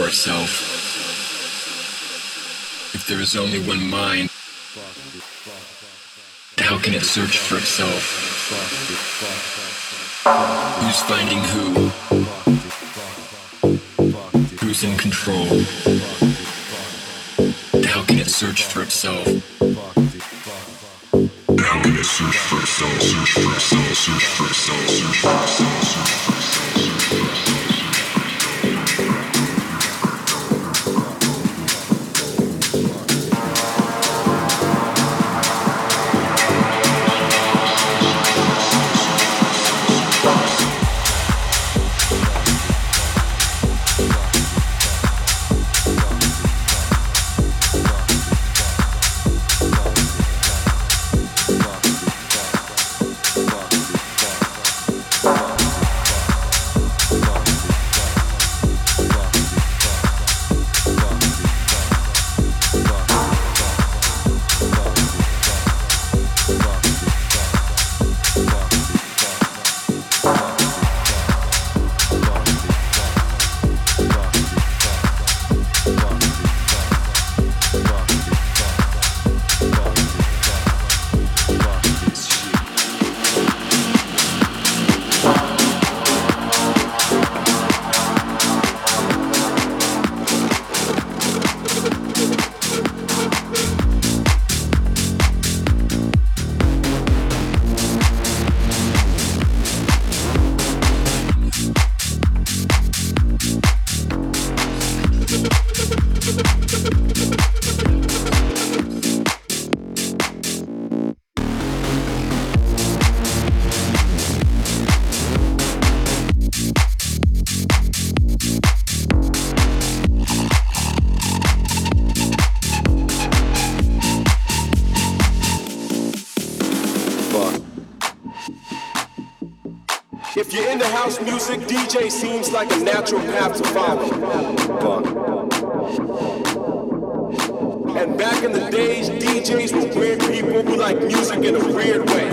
for itself. If there is only one mind, how can it search for itself? Who's finding who? Who's in control? How can it search for itself? How can it search for itself? Search for itself, search for itself, search for itself, search for itself, search for itself. DJ seems like a natural path to follow. And back in the days, DJs were weird people who liked music in a weird way.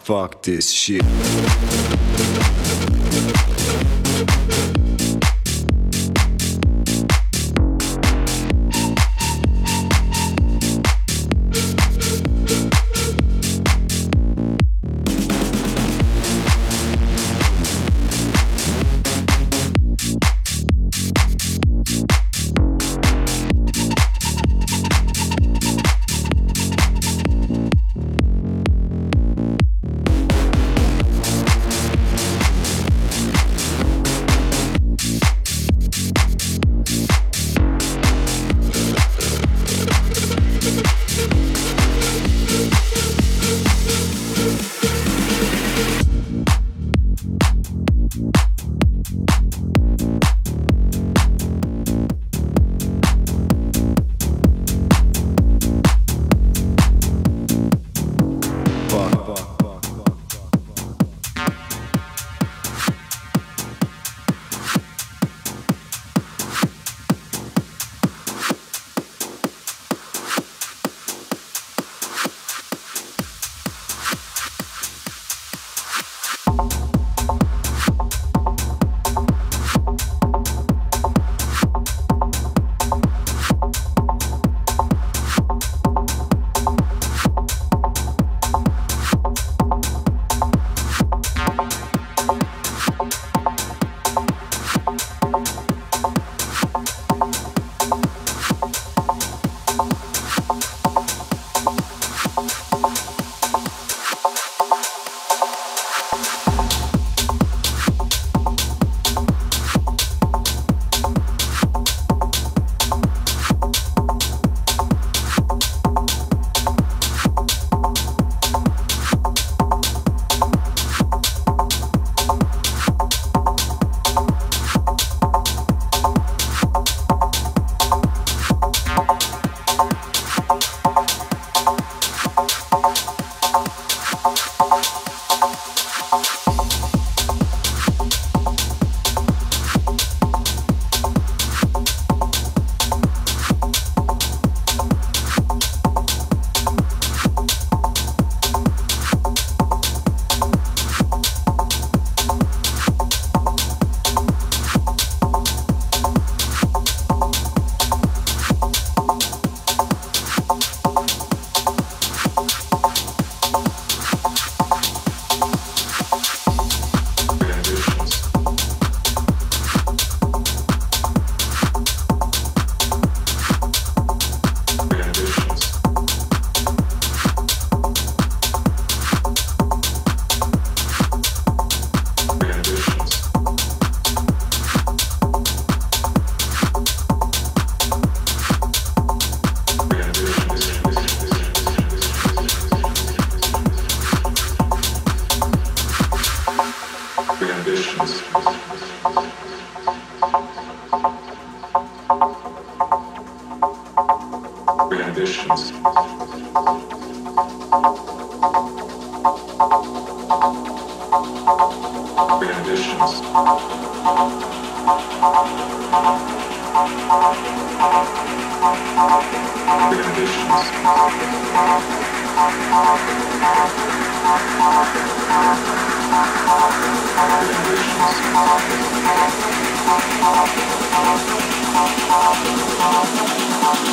Fuck this shit.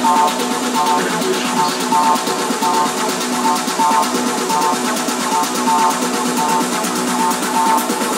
Thank you.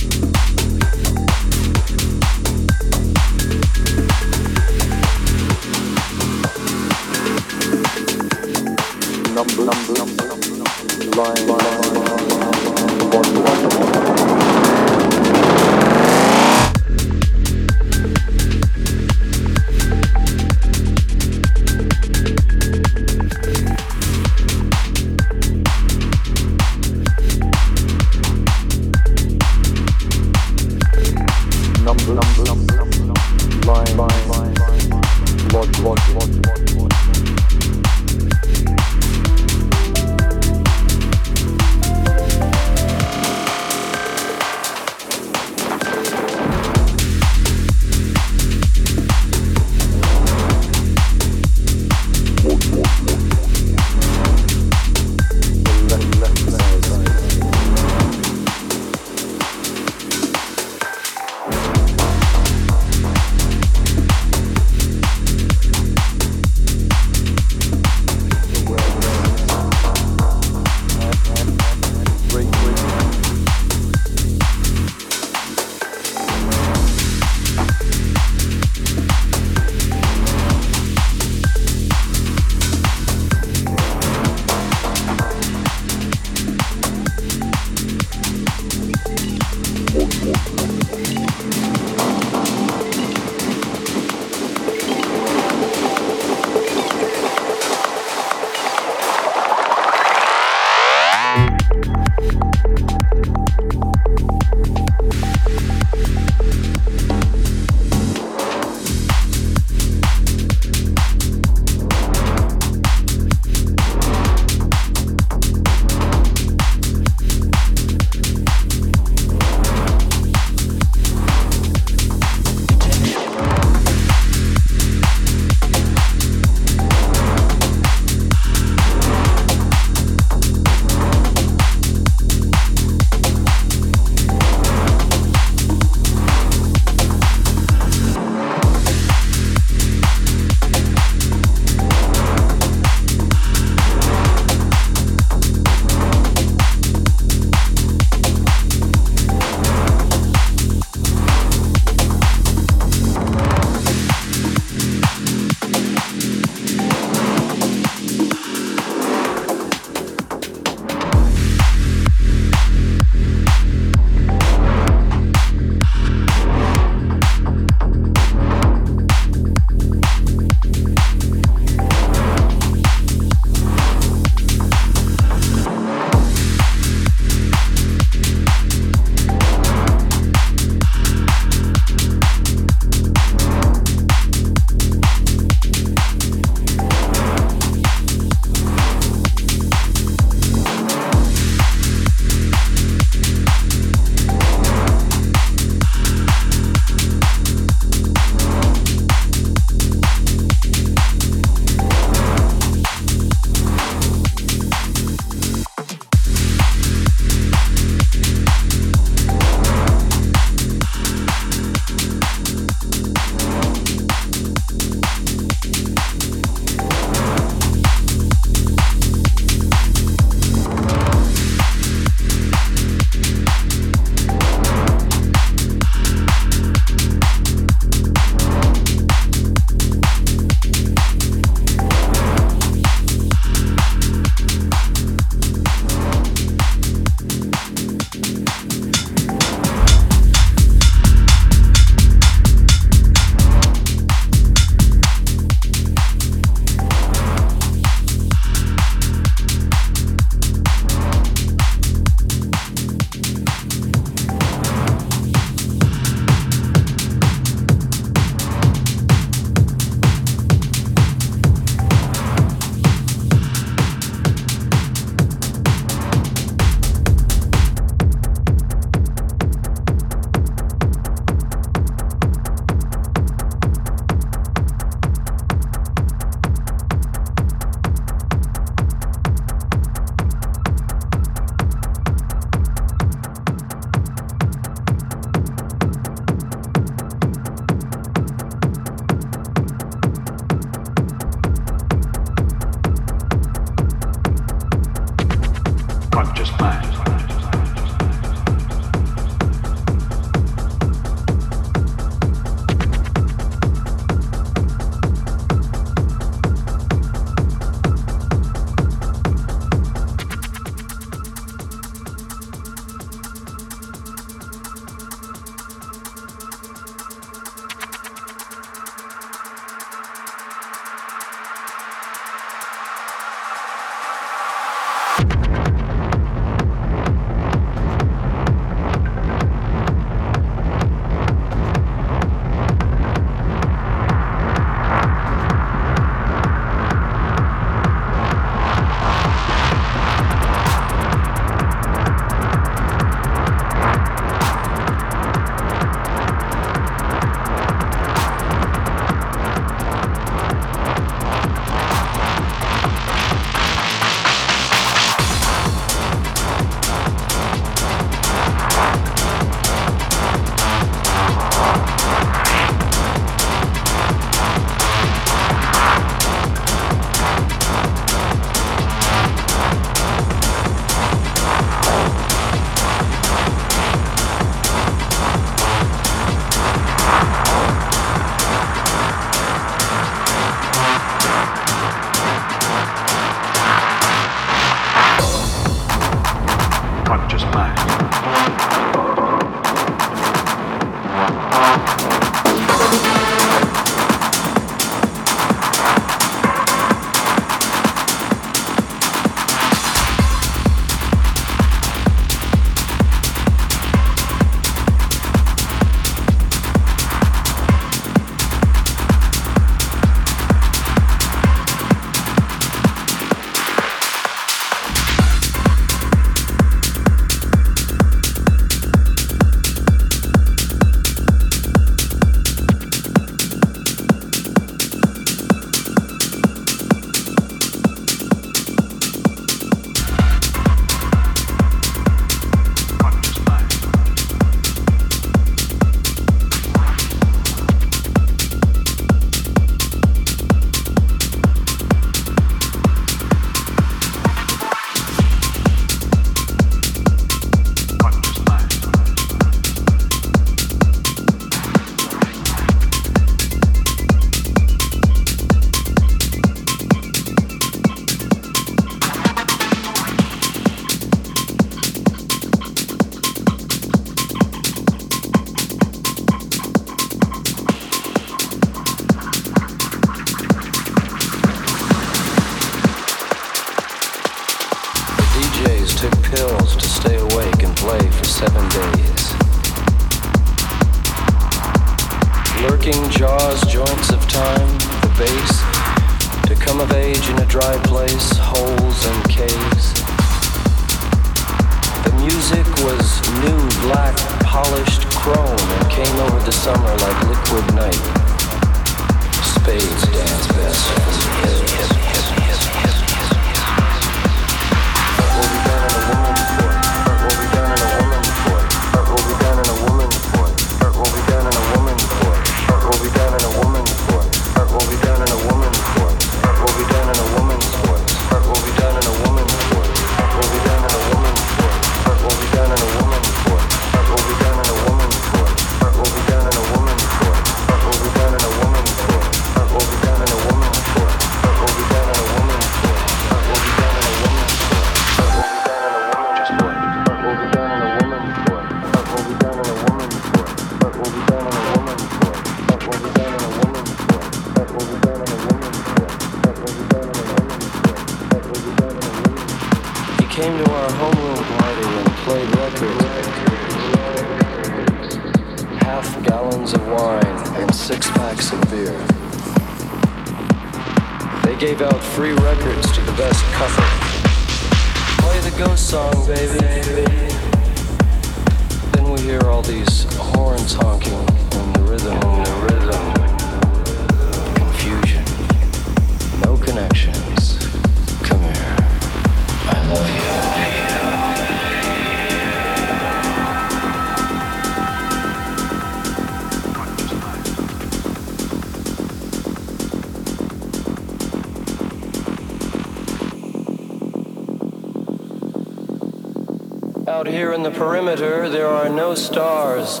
Perimeter, there are no stars.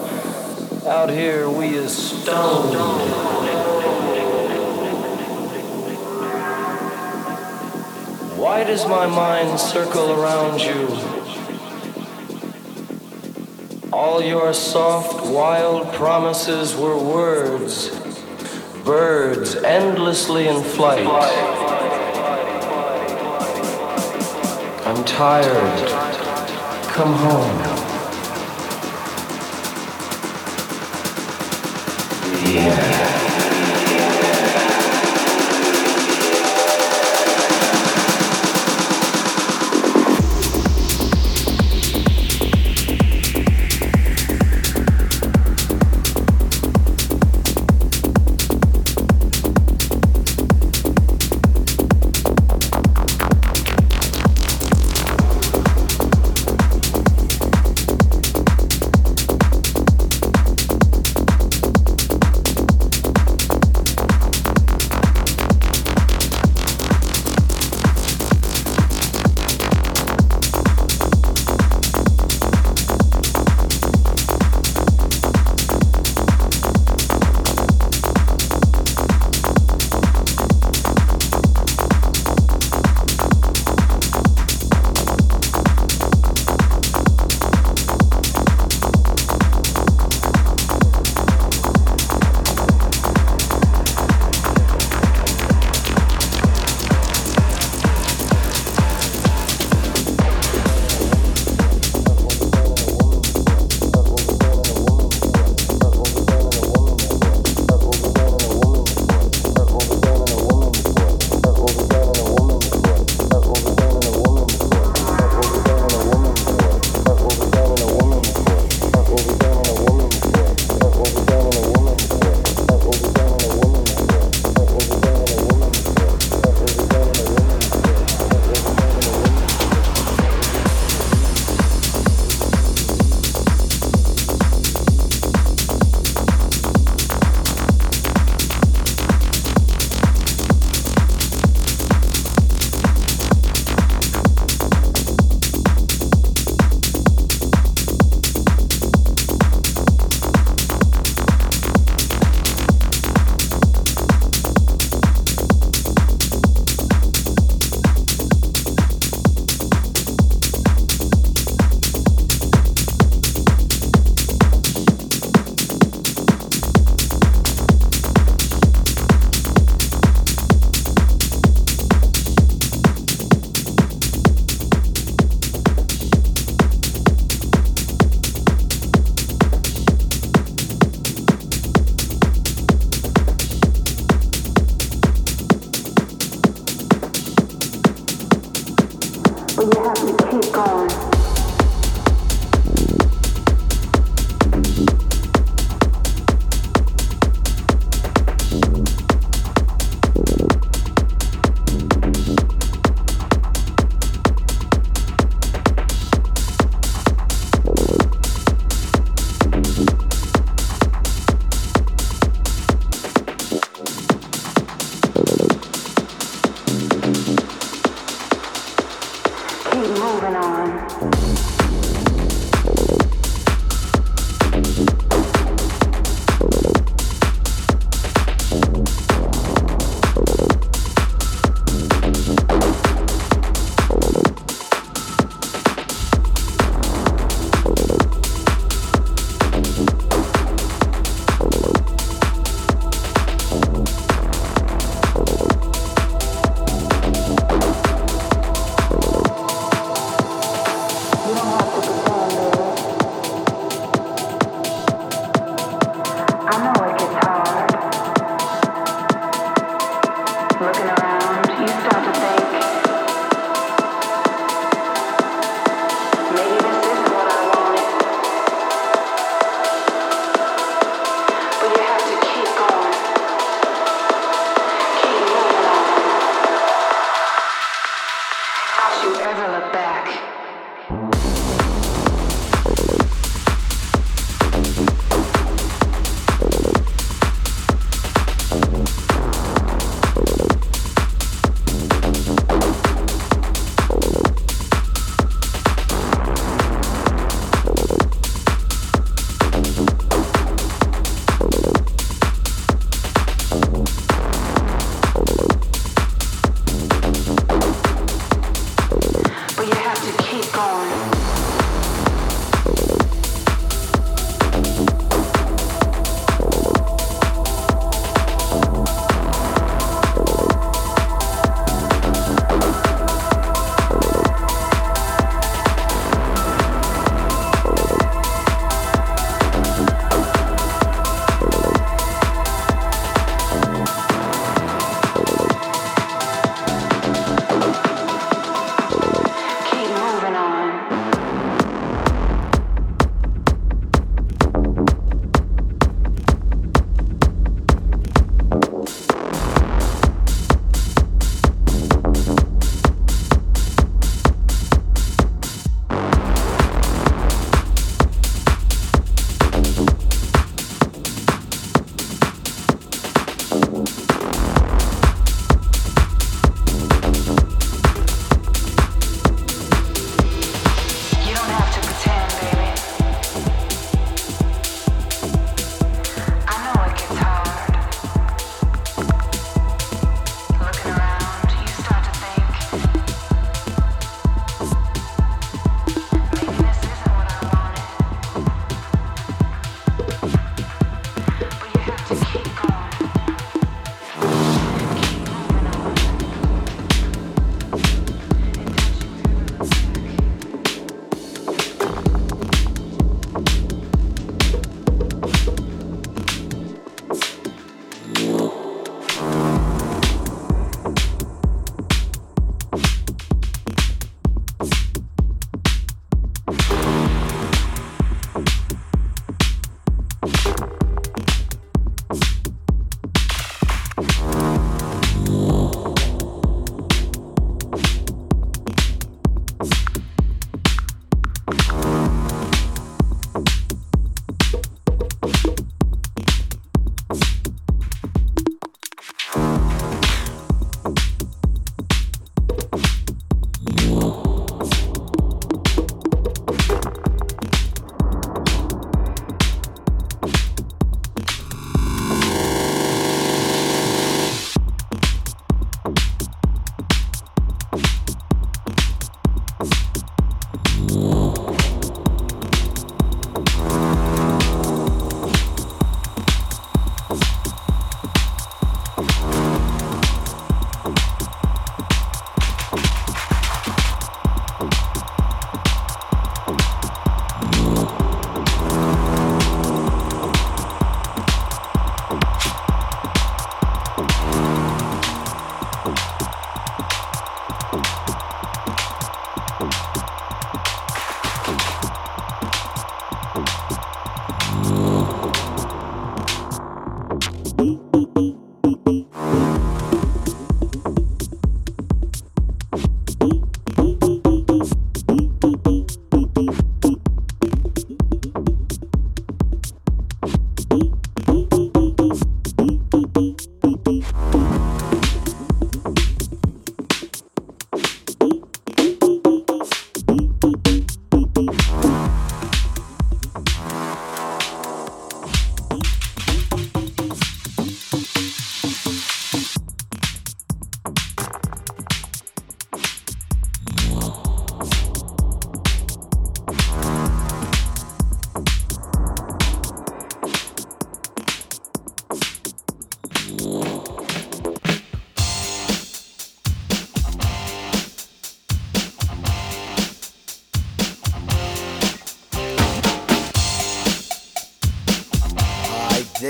Out here, we is stone. Why does my mind circle around you? All your soft, wild promises were words, birds endlessly in flight. I'm tired. Come home.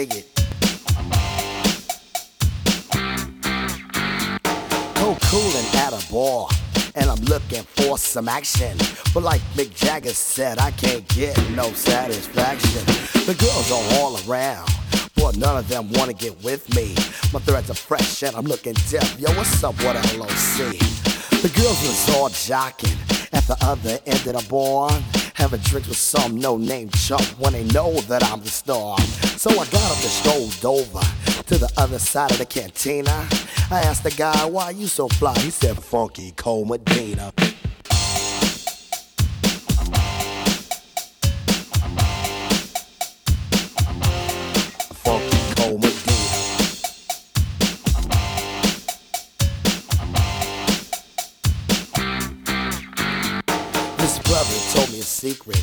Dig it. Go coolin' at a bar, and I'm looking for some action. But like Mick Jagger said, I can't get no satisfaction. The girls are all around. But none of them wanna get with me. My threads are fresh and I'm looking deaf. Yo, what's up, what LOC? The girls was all jocking at the other end of the bar. Having drinks with some no-name chump when they know that I'm the star. So I got up and strolled over to the other side of the cantina. I asked the guy, why you so fly? He said, Funky Cold Medina. Funky Cold Medina. Brother told me a secret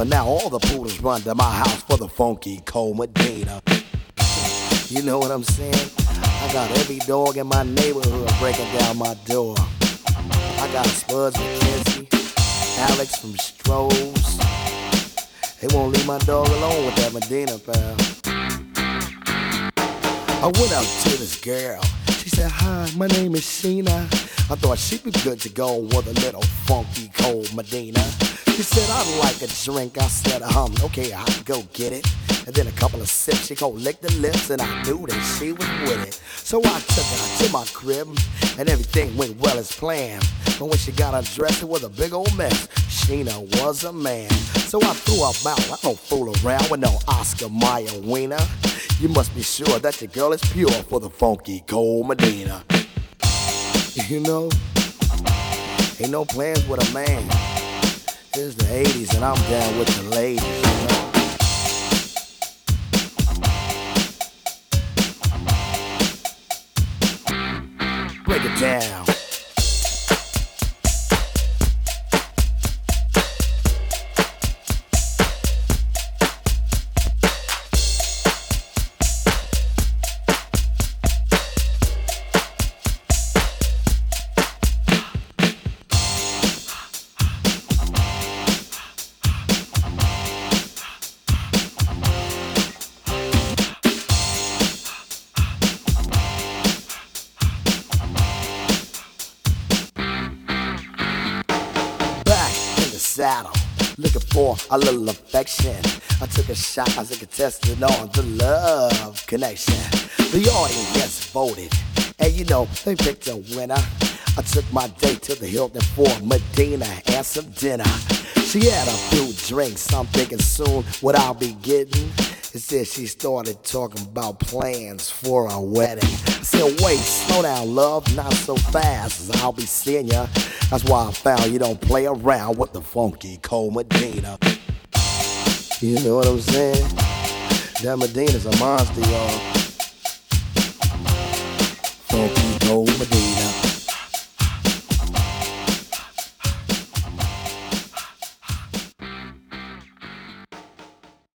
But now all the poodles run to my house for the funky cold Medina. You know what I'm saying? I got every dog in my neighborhood breaking down my door. I got Spuds MacKenzie, Alex from Strohs. They won't leave my dog alone with that Medina, pal. I went out to this girl. She said, Hi, my name is Sheena. I thought she'd be good to go with a little funky cold Medina. She said, I'd like a drink. I said, um, okay, I'll go get it. And then a couple of sips, she go lick the lips, and I knew that she was with it. So I took her to my crib, and everything went well as planned. But when she got undressed, it was a big old mess. Sheena was a man. So I threw her out. I don't fool around with no Oscar Mayer wiener. You must be sure that your girl is pure for the funky cold Medina. You know, ain't no plans with a man. It's the 80s and I'm down with the ladies, you know. Break it down. I took a shot as a contestant on the love connection. The audience voted, and you know, they picked a winner. I took my date to the Hilton for Medina and some dinner. She had a few drinks, I'm thinking soon what I'll be getting. It said she started talking about plans for a wedding. I said, wait, slow down, love, not so fast, as I'll be seeing ya. That's why I found you don't play around with the funky cold Medina. You know what I'm saying? That Medina's a monster, y'all. Funky Cold Medina.